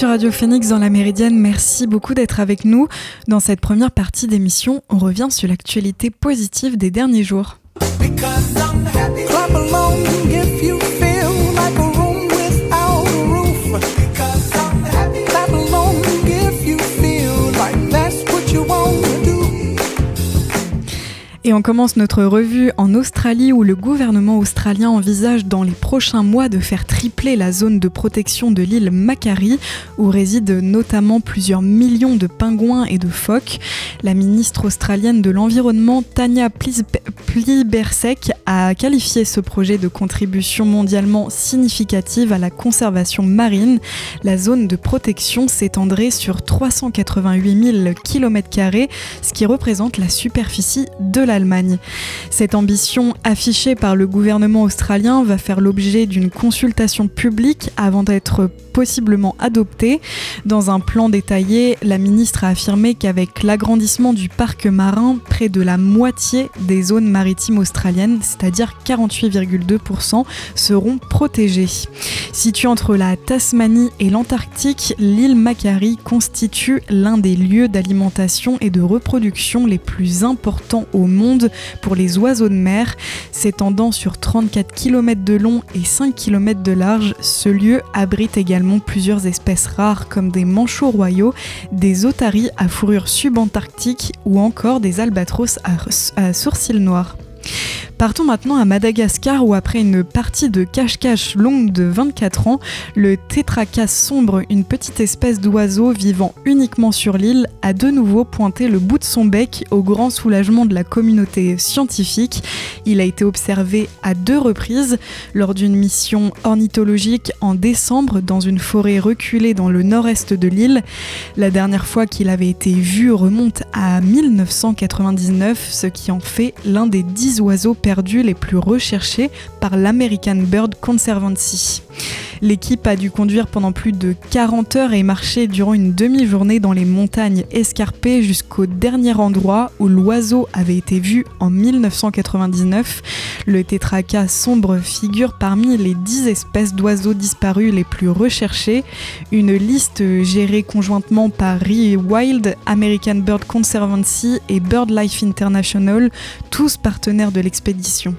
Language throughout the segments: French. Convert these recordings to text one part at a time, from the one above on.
sur Radio Phoenix dans la Méridienne, merci beaucoup d'être avec nous. Dans cette première partie d'émission, on revient sur l'actualité positive des derniers jours. Et on commence notre revue en Australie où le gouvernement australien envisage dans les prochains mois de faire tripler la zone de protection de l'île Macquarie où résident notamment plusieurs millions de pingouins et de phoques. La ministre australienne de l'Environnement Tanya Plibersek a qualifié ce projet de contribution mondialement significative à la conservation marine. La zone de protection s'étendrait sur 388 000 km, ce qui représente la superficie de Cette ambition affichée par le gouvernement australien va faire l'objet d'une consultation publique avant d'être possiblement adoptée. Dans un plan détaillé, la ministre a affirmé qu'avec l'agrandissement du parc marin, près de la moitié des zones maritimes australiennes, c'est-à-dire 48,2%, seront protégées. Située entre la Tasmanie et l'Antarctique, l'île Macquarie constitue l'un des lieux d'alimentation et de reproduction les plus importants au monde pour les oiseaux de mer. S'étendant sur 34 km de long et 5 km de large, ce lieu abrite également plusieurs espèces rares comme des manchots royaux, des otaries à fourrure subantarctique ou encore des albatros à sourcils noirs. Partons maintenant à Madagascar où après une partie de cache-cache longue de 24 ans, le tétracas sombre, une petite espèce d'oiseau vivant uniquement sur l'île, a de nouveau pointé le bout de son bec au grand soulagement de la communauté scientifique. Il a été observé à deux reprises lors d'une mission ornithologique en décembre dans une forêt reculée dans le nord-est de l'île. La dernière fois qu'il avait été vu remonte à 1999, ce qui en fait l'un des dix oiseaux les plus recherchés par l'American Bird Conservancy. L'équipe a dû conduire pendant plus de 40 heures et marcher durant une demi-journée dans les montagnes escarpées jusqu'au dernier endroit où l'oiseau avait été vu en 1999. Le tétracas sombre figure parmi les 10 espèces d'oiseaux disparus les plus recherchées, une liste gérée conjointement par Rie Wild, American Bird Conservancy et BirdLife International, tous partenaires de l'expédition tradition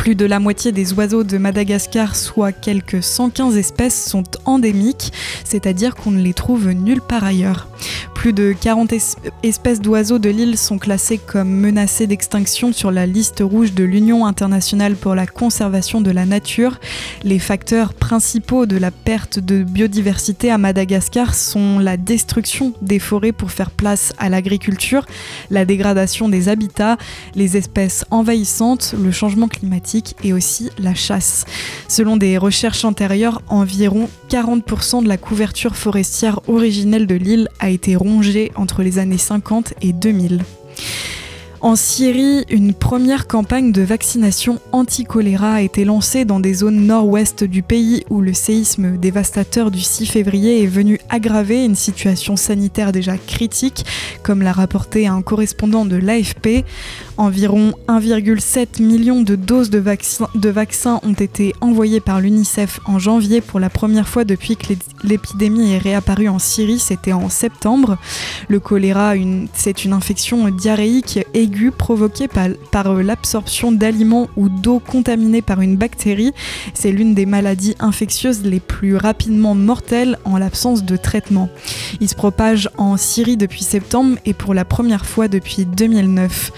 plus de la moitié des oiseaux de Madagascar, soit quelques 115 espèces, sont endémiques, c'est-à-dire qu'on ne les trouve nulle part ailleurs. Plus de 40 espèces d'oiseaux de l'île sont classées comme menacées d'extinction sur la liste rouge de l'Union internationale pour la conservation de la nature. Les facteurs principaux de la perte de biodiversité à Madagascar sont la destruction des forêts pour faire place à l'agriculture, la dégradation des habitats, les espèces envahissantes, le changement climatique et aussi la chasse. Selon des recherches antérieures, environ 40% de la couverture forestière originelle de l'île a été rongée entre les années 50 et 2000. En Syrie, une première campagne de vaccination anti-choléra a été lancée dans des zones nord-ouest du pays où le séisme dévastateur du 6 février est venu aggraver une situation sanitaire déjà critique, comme l'a rapporté un correspondant de l'AFP. Environ 1,7 million de doses de, vaccins ont été envoyées par l'UNICEF en janvier pour la première fois depuis que l'épidémie est réapparue en Syrie, c'était en septembre. Le choléra, c'est une infection diarrhéique aiguë provoquée par, par euh, l'absorption d'aliments ou d'eau contaminée par une bactérie. C'est l'une des maladies infectieuses les plus rapidement mortelles en l'absence de traitement. Il se propage en Syrie depuis septembre et pour la première fois depuis 2009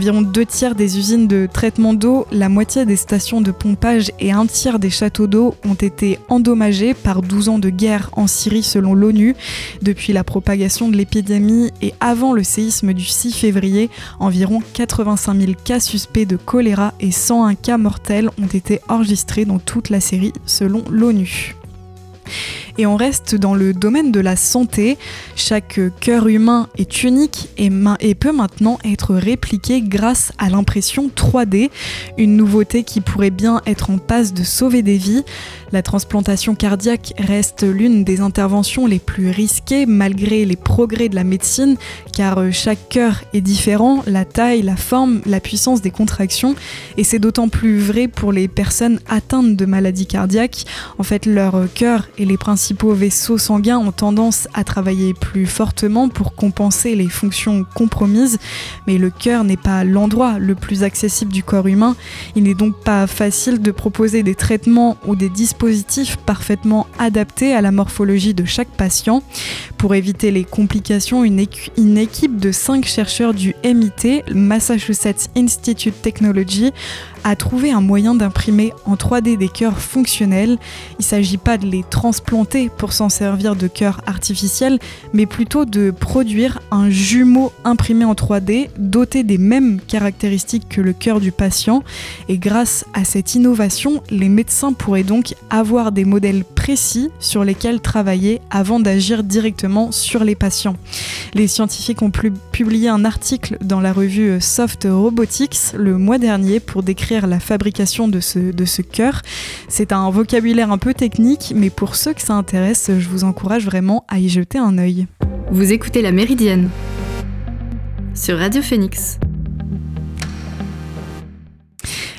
environ deux tiers des usines de traitement d'eau, la moitié des stations de pompage et un tiers des châteaux d'eau ont été endommagés par 12 ans de guerre en Syrie selon l'ONU. Depuis la propagation de l'épidémie et avant le séisme du 6 février, environ 85 000 cas suspects de choléra et 101 cas mortels ont été enregistrés dans toute la série selon l'ONU. Et on reste dans le domaine de la santé. Chaque cœur humain est unique et, peut maintenant être répliqué grâce à l'impression 3D, une nouveauté qui pourrait bien être en passe de sauver des vies. La transplantation cardiaque reste l'une des interventions les plus risquées malgré les progrès de la médecine, car chaque cœur est différent, la taille, la forme, la puissance des contractions, et c'est d'autant plus vrai pour les personnes atteintes de maladies cardiaques. En fait, leur cœur et les principes principaux vaisseaux sanguins ont tendance à travailler plus fortement pour compenser les fonctions compromises, mais le cœur n'est pas l'endroit le plus accessible du corps humain. Il n'est donc pas facile de proposer des traitements ou des dispositifs parfaitement adaptés à la morphologie de chaque patient. Pour éviter les complications, une, une équipe de cinq chercheurs du MIT, Massachusetts Institute Technology, a trouvé un moyen d'imprimer en 3D des cœurs fonctionnels. Il ne s'agit pas de les transplanter pour s'en servir de cœurs artificiels, mais plutôt de produire un jumeau imprimé en 3D doté des mêmes caractéristiques que le cœur du patient. Et grâce à cette innovation, les médecins pourraient donc avoir des modèles précis sur lesquels travailler avant d'agir directement sur les patients. Les scientifiques ont publié un article dans la revue Soft Robotics le mois dernier pour décrire la fabrication de ce, de ce cœur. C'est un vocabulaire un peu technique, mais pour ceux que ça intéresse, je vous encourage vraiment à y jeter un œil. Vous écoutez La Méridienne sur Radio Phoenix.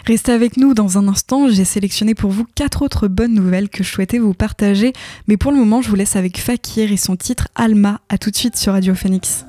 Restez avec nous. Dans un instant, j'ai sélectionné pour vous quatre autres bonnes nouvelles que je souhaitais vous partager, mais pour le moment je vous laisse avec Fakir et son titre Alma, à tout de suite sur Radio Phoenix.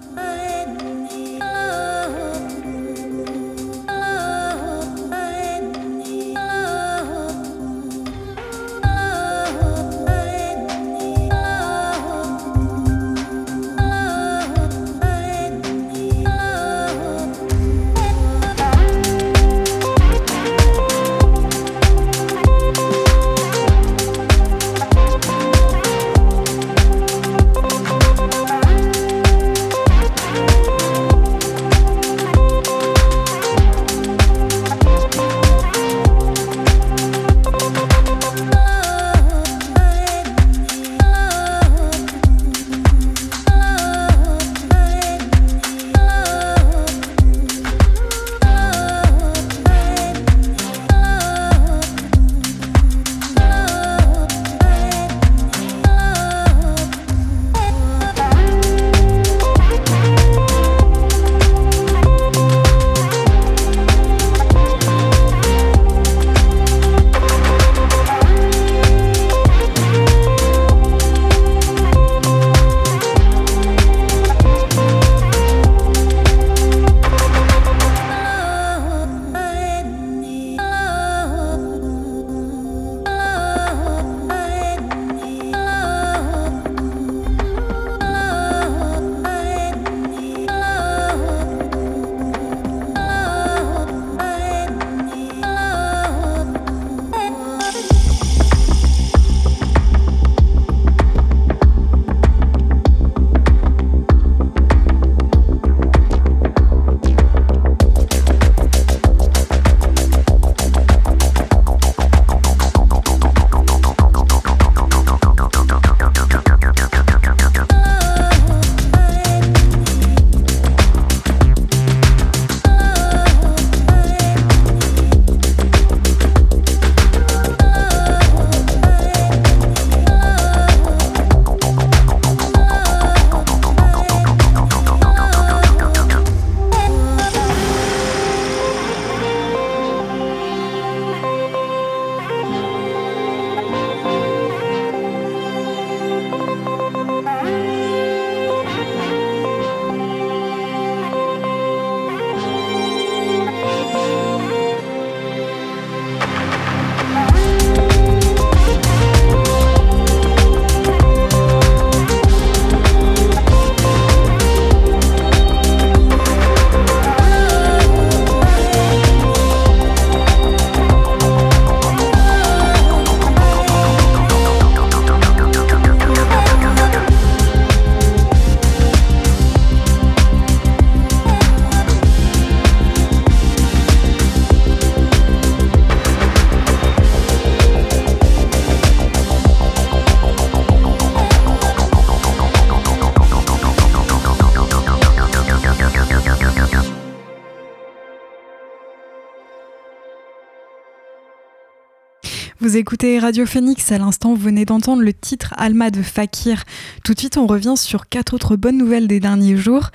Vous écoutez Radio Phoenix, à l'instant vous venez d'entendre le titre Alma de Fakir. Tout de suite on revient sur quatre autres bonnes nouvelles des derniers jours.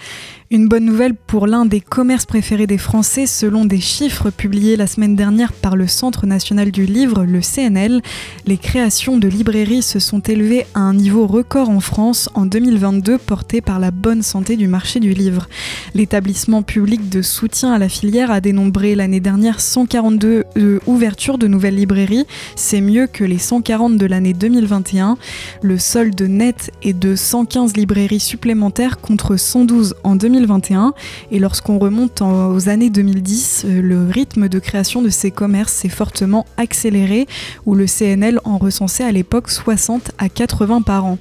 Une bonne nouvelle pour l'un des commerces préférés des Français selon des chiffres publiés la semaine dernière par le Centre national du livre, le CNL. Les créations de librairies se sont élevées à un niveau record en France en 2022 porté par la bonne santé du marché du livre. L'établissement public de soutien à la filière a dénombré l'année dernière 142 euh, ouvertures de nouvelles librairies. C'est mieux que les 140 de l'année 2021. Le solde net est de 115 librairies supplémentaires contre 112 en 2021 2021 et lorsqu'on remonte aux années 2010, euh, le rythme de création de ces commerces s'est fortement accéléré où le CNL en recensait à l'époque 60 à 80 par an.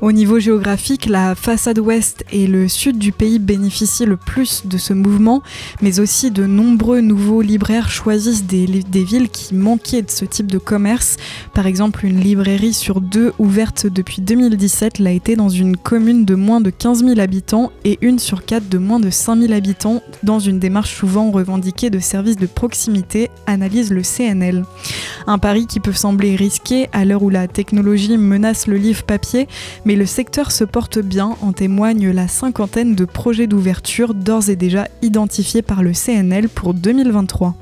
Au niveau géographique, la façade ouest et le sud du pays bénéficient le plus de ce mouvement, mais aussi de nombreux nouveaux libraires choisissent des, des villes qui manquaient de ce type de commerce. Par exemple, une librairie sur deux ouverte depuis 2017 l'a été dans une commune de moins de 15 000 habitants et une sur de moins de 5000 habitants dans une démarche souvent revendiquée de services de proximité, analyse le CNL. Un pari qui peut sembler risqué à l'heure où la technologie menace le livre papier, mais le secteur se porte bien, en témoigne la cinquantaine de projets d'ouverture d'ores et déjà identifiés par le CNL pour 2023.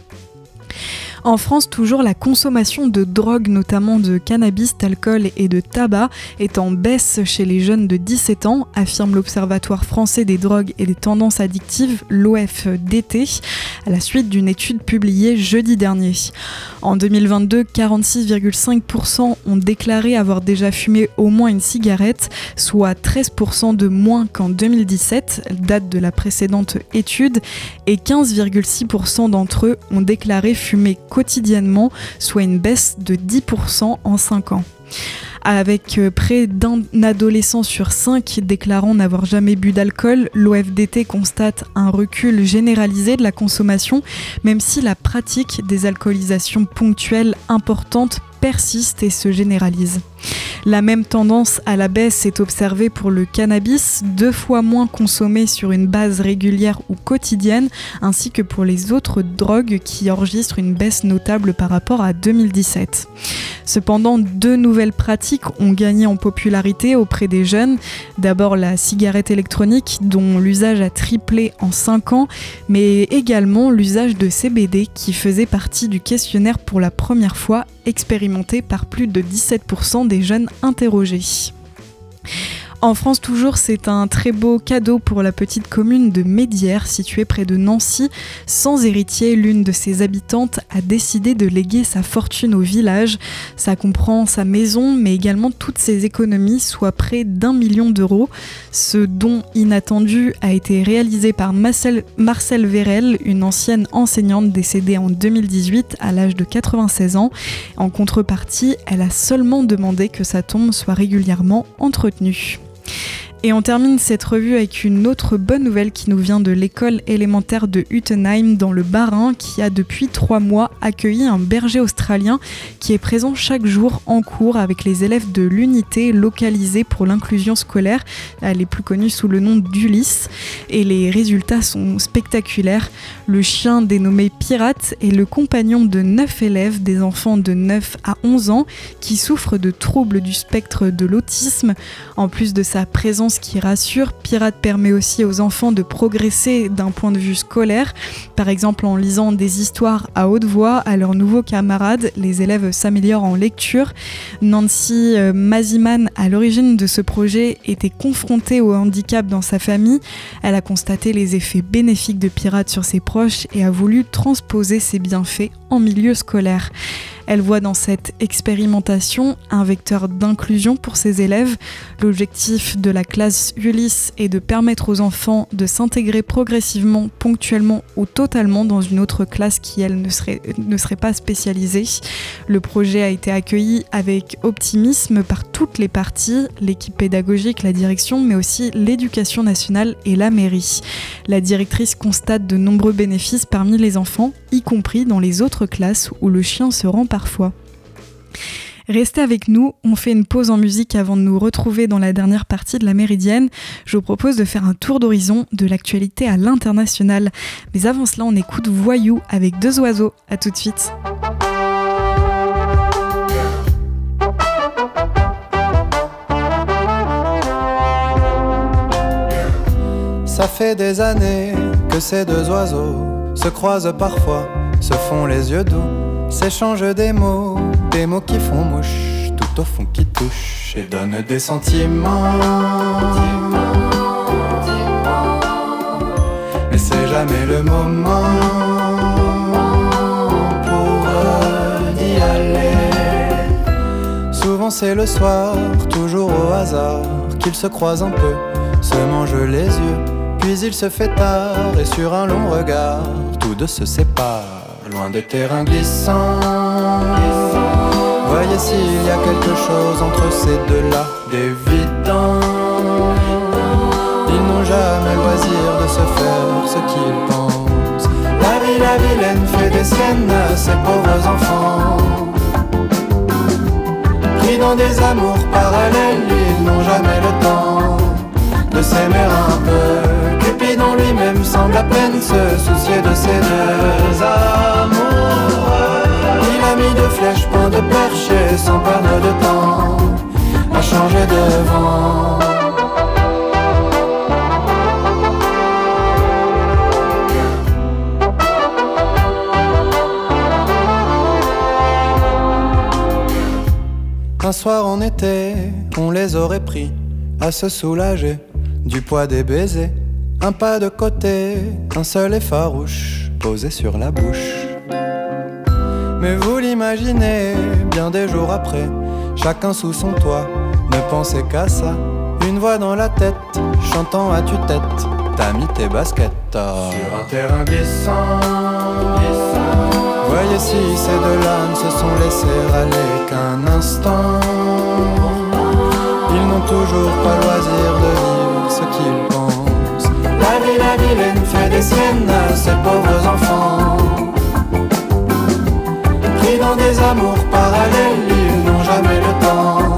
En France, toujours la consommation de drogue, notamment de cannabis, d'alcool et de tabac, est en baisse chez les jeunes de 17 ans, affirme l'Observatoire français des drogues et des tendances addictives, l'OFDT, à la suite d'une étude publiée jeudi dernier. En 2022, 46,5% ont déclaré avoir déjà fumé au moins une cigarette, soit 13% de moins qu'en 2017, date de la précédente étude, et 15,6% d'entre eux ont déclaré fumer quotidiennement, soit une baisse de 10% en 5 ans. Avec euh, près d'un adolescent sur cinq déclarant n'avoir jamais bu d'alcool, l'OFDT constate un recul généralisé de la consommation, même si la pratique des alcoolisations ponctuelles importantes persiste et se généralise. La même tendance à la baisse est observée pour le cannabis, deux fois moins consommé sur une base régulière ou quotidienne, ainsi que pour les autres drogues qui enregistrent une baisse notable par rapport à 2017. Cependant, deux nouvelles pratiques ont gagné en popularité auprès des jeunes. D'abord la cigarette électronique, dont l'usage a triplé en 5 ans, mais également l'usage de CBD qui faisait partie du questionnaire pour la première fois expérimenté par plus de 17% des jeunes interrogés. En France toujours, c'est un très beau cadeau pour la petite commune de Médière, située près de Nancy. Sans héritier, l'une de ses habitantes a décidé de léguer sa fortune au village. Ça comprend sa maison, mais également toutes ses économies, soit près d'un million d'euros. Ce don inattendu a été réalisé par Marcel, Marcel Vérel, une ancienne enseignante décédée en 2018 à l'âge de 96 ans. En contrepartie, elle a seulement demandé que sa tombe soit régulièrement entretenue. Et on termine cette revue avec une autre bonne nouvelle qui nous vient de l'école élémentaire de Utenheim dans le Bas-Rhin qui a depuis trois mois accueilli un berger australien qui est présent chaque jour en cours avec les élèves de l'unité localisée pour l'inclusion scolaire. Elle est plus connue sous le nom d'Ulysse et les résultats sont spectaculaires. Le chien dénommé Pirate est le compagnon de neuf élèves, des enfants de 9 à 11 ans qui souffrent de troubles du spectre de l'autisme. En plus de sa présence qui rassure. Pirate permet aussi aux enfants de progresser d'un point de vue scolaire, par exemple en lisant des histoires à haute voix à leurs nouveaux camarades. Les élèves s'améliorent en lecture. Nancy euh, Maziman, à l'origine de ce projet, était confrontée au handicap dans sa famille. Elle a constaté les effets bénéfiques de Pirate sur ses proches et a voulu transposer ses bienfaits en milieu scolaire. Elle voit dans cette expérimentation un vecteur d'inclusion pour ses élèves. L'objectif de la classe Ulysse est de permettre aux enfants de s'intégrer progressivement, ponctuellement ou totalement dans une autre classe qui, elle, ne serait, ne serait pas spécialisée. Le projet a été accueilli avec optimisme par toutes les parties, l'équipe pédagogique, la direction, mais aussi l'éducation nationale et la mairie. La directrice constate de nombreux bénéfices parmi les enfants, y compris dans les autres classes où le chien se rend Restez avec nous, on fait une pause en musique avant de nous retrouver dans la dernière partie de la Méridienne. Je vous propose de faire un tour d'horizon de l'actualité à l'international. Mais avant cela, on écoute Voyou avec deux oiseaux. A tout de suite. Ça fait des années que ces deux oiseaux se croisent parfois, se font les yeux doux s'échangent des mots, des mots qui font mouche, tout au fond qui touche et donnent des sentiments. Mais c'est jamais le moment pour d'y aller. Souvent c'est le soir, toujours au hasard, qu'ils se croisent un peu, se mangent les yeux puis il se fait tard et sur un long regard, tous deux se séparent, loin des terrains glissants. Voyez s'il y a quelque chose entre ces deux-là d'évident. Ils n'ont jamais loisir de se faire ce qu'ils pensent. La vie, la vilaine fait des siennes à ses pauvres enfants. Pris dans des amours parallèles, ils n'ont jamais le temps de s'aimer un peu dans lui-même semble à peine se soucier de ses deux amours. Il a mis de flèches, point de perche sans perdre de temps à changer de vent. Un soir en été, on les aurait pris à se soulager du poids des baisers un pas de côté, un seul et farouche posé sur la bouche. Mais vous l'imaginez, bien des jours après, chacun sous son toit, ne pensez qu'à ça. Une voix dans la tête, chantant à tue-tête, t'as mis tes baskets sur un terrain glissant. Voyez si ces deux-là ne se sont laissés aller qu'un instant. Ils n'ont toujours pas loisir de des siennes à ses pauvres enfants. Pris dans des amours parallèles, ils n'ont jamais le temps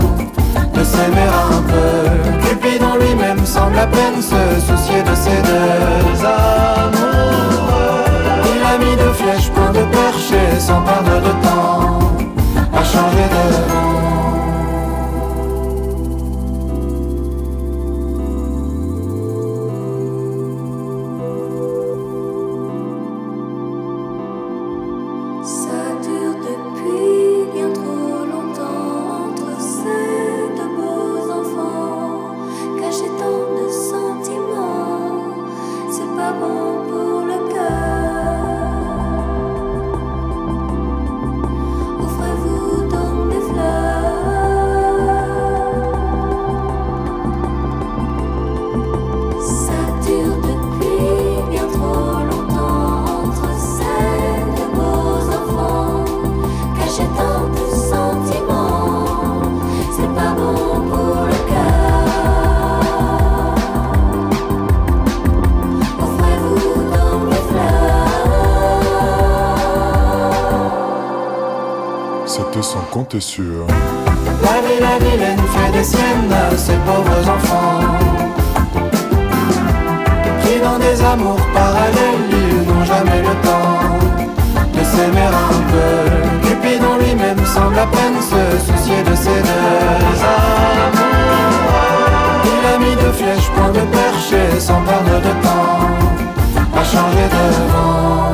de s'aimer un peu. Cupidon lui-même semble à peine se soucier de ses deux amours. Il a mis de flèches, point de perche sans perdre de temps à changer de. Compter sur. La vie, la vilaine fait des siennes à ses pauvres enfants. Pris dans des amours parallèles, ils n'ont jamais le temps de s'aimer un peu. Cupidon lui-même semble à peine se soucier de ses deux amours. Il a mis de flèches, point de perche sans perdre de temps à changer de vent.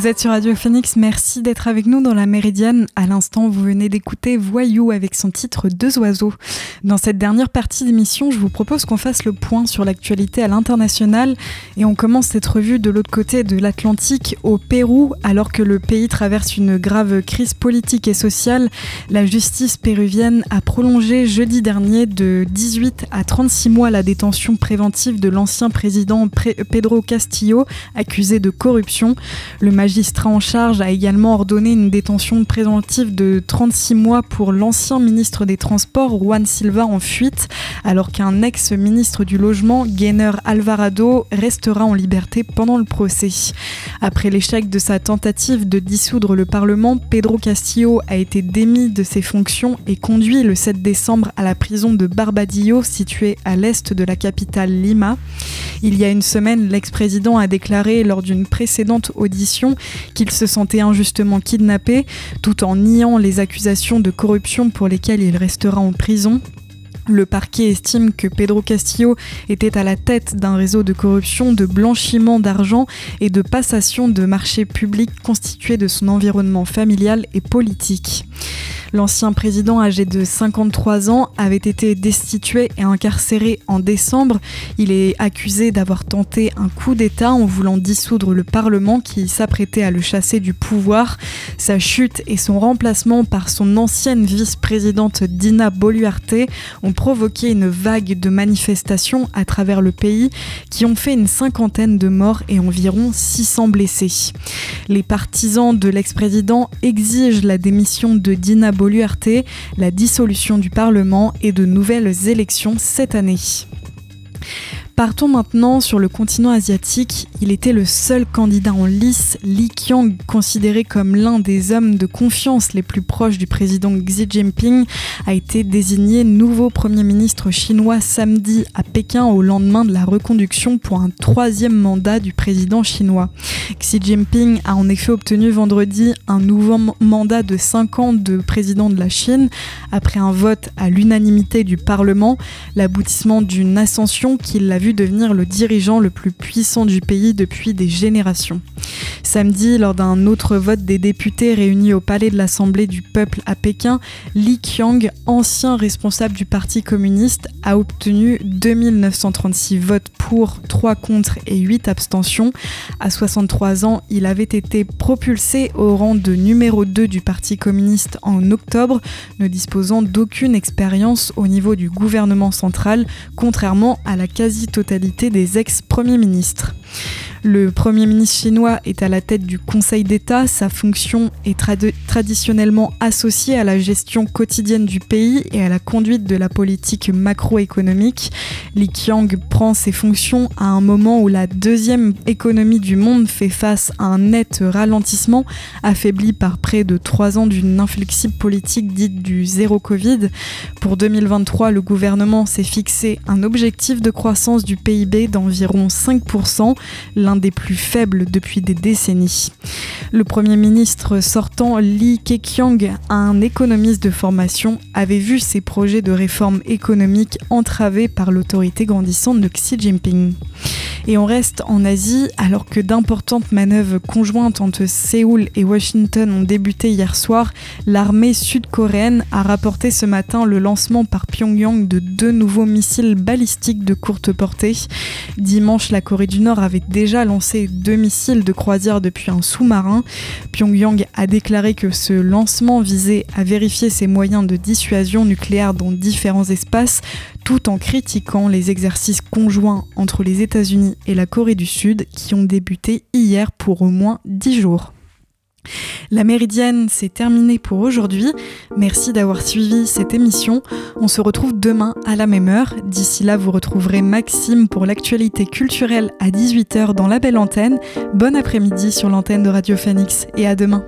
Vous êtes sur Radio Phoenix, merci d'être avec nous dans la Méridienne. À l'instant, vous venez d'écouter Voyou avec son titre Deux oiseaux. Dans cette dernière partie d'émission, je vous propose qu'on fasse le point sur l'actualité à l'international et on commence cette revue de l'autre côté de l'Atlantique au Pérou alors que le pays traverse une grave crise politique et sociale. La justice péruvienne a prolongé jeudi dernier de 18 à 36 mois la détention préventive de l'ancien président Pedro Castillo accusé de corruption. Le magistrat en charge a également ordonné une détention préventive de 36 mois pour l'ancien ministre des Transports, Juan Silva, en fuite, alors qu'un ex-ministre du Logement, Gainer Alvarado, restera en liberté pendant le procès. Après l'échec de sa tentative de dissoudre le Parlement, Pedro Castillo a été démis de ses fonctions et conduit le 7 décembre à la prison de Barbadillo, située à l'est de la capitale Lima. Il y a une semaine, l'ex-président a déclaré lors d'une précédente audition qu'il se sentait injustement kidnappé, tout en niant les accusations de corruption pour lesquelles il restera en prison. Le parquet estime que Pedro Castillo était à la tête d'un réseau de corruption, de blanchiment d'argent et de passation de marchés publics constitué de son environnement familial et politique. L'ancien président âgé de 53 ans avait été destitué et incarcéré en décembre. Il est accusé d'avoir tenté un coup d'État en voulant dissoudre le Parlement qui s'apprêtait à le chasser du pouvoir. Sa chute et son remplacement par son ancienne vice-présidente Dina Boluarte ont provoqué une vague de manifestations à travers le pays qui ont fait une cinquantaine de morts et environ 600 blessés. Les partisans de l'ex-président exigent la démission de Dina Boluarte, la dissolution du Parlement et de nouvelles élections cette année. Partons maintenant sur le continent asiatique. Il était le seul candidat en lice, Li Qiang, considéré comme l'un des hommes de confiance les plus proches du président Xi Jinping, a été désigné nouveau Premier ministre chinois samedi à Pékin au lendemain de la reconduction pour un troisième mandat du président chinois. Xi Jinping a en effet obtenu vendredi un nouveau mandat de 5 ans de président de la Chine après un vote à l'unanimité du Parlement, l'aboutissement d'une ascension qui l'a vu devenir le dirigeant le plus puissant du pays depuis des générations. Samedi, lors d'un autre vote des députés réunis au palais de l'Assemblée du peuple à Pékin, Li Qiang, ancien responsable du Parti communiste, a obtenu 2936 votes pour, 3 contre et 8 abstentions. À 63 ans, il avait été propulsé au rang de numéro 2 du Parti communiste en octobre, ne disposant d'aucune expérience au niveau du gouvernement central, contrairement à la quasi-totalité des ex-premiers ministres. Le Premier ministre chinois est à la tête du Conseil d'État. Sa fonction est traditionnellement associée à la gestion quotidienne du pays et à la conduite de la politique macroéconomique. Li Qiang prend ses fonctions à un moment où la deuxième économie du monde fait face à un net ralentissement, affaibli par près de trois ans d'une inflexible politique dite du zéro Covid. Pour 2023, le gouvernement s'est fixé un objectif de croissance du PIB d'environ 5% des plus faibles depuis des décennies. Le Premier ministre sortant Li Keqiang, un économiste de formation, avait vu ses projets de réforme économique entravés par l'autorité grandissante de Xi Jinping. Et on reste en Asie alors que d'importantes manœuvres conjointes entre Séoul et Washington ont débuté hier soir. L'armée sud-coréenne a rapporté ce matin le lancement par Pyongyang de deux nouveaux missiles balistiques de courte portée. Dimanche, la Corée du Nord avait déjà lancé deux missiles de croisière depuis un sous-marin. Pyongyang a déclaré que ce lancement visait à vérifier ses moyens de dissuasion nucléaire dans différents espaces, tout en critiquant les exercices conjoints entre les États-Unis et la Corée du Sud qui ont débuté hier pour au moins 10 jours. La méridienne, c'est terminé pour aujourd'hui. Merci d'avoir suivi cette émission. On se retrouve demain à la même heure. D'ici là, vous retrouverez Maxime pour l'actualité culturelle à 18h dans la belle antenne. Bon après-midi sur l'antenne de Radio Phoenix et à demain.